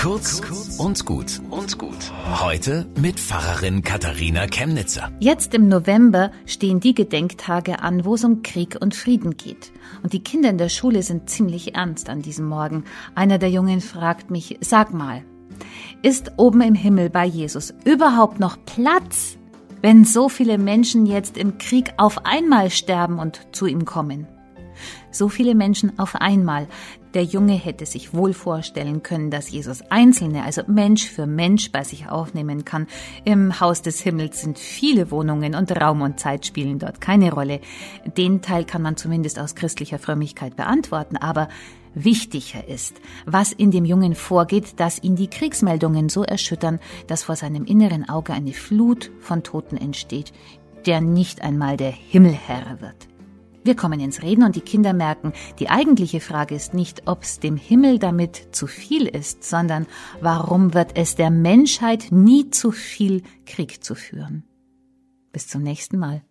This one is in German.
Kurz und gut und gut. Heute mit Pfarrerin Katharina Chemnitzer. Jetzt im November stehen die Gedenktage an, wo es um Krieg und Frieden geht. Und die Kinder in der Schule sind ziemlich ernst an diesem Morgen. Einer der Jungen fragt mich, sag mal, ist oben im Himmel bei Jesus überhaupt noch Platz, wenn so viele Menschen jetzt im Krieg auf einmal sterben und zu ihm kommen? So viele Menschen auf einmal. Der Junge hätte sich wohl vorstellen können, dass Jesus Einzelne, also Mensch für Mensch, bei sich aufnehmen kann. Im Haus des Himmels sind viele Wohnungen und Raum und Zeit spielen dort keine Rolle. Den Teil kann man zumindest aus christlicher Frömmigkeit beantworten, aber Wichtiger ist, was in dem Jungen vorgeht, dass ihn die Kriegsmeldungen so erschüttern, dass vor seinem inneren Auge eine Flut von Toten entsteht, der nicht einmal der Himmelherr wird. Wir kommen ins Reden und die Kinder merken, die eigentliche Frage ist nicht, ob es dem Himmel damit zu viel ist, sondern warum wird es der Menschheit nie zu viel, Krieg zu führen. Bis zum nächsten Mal.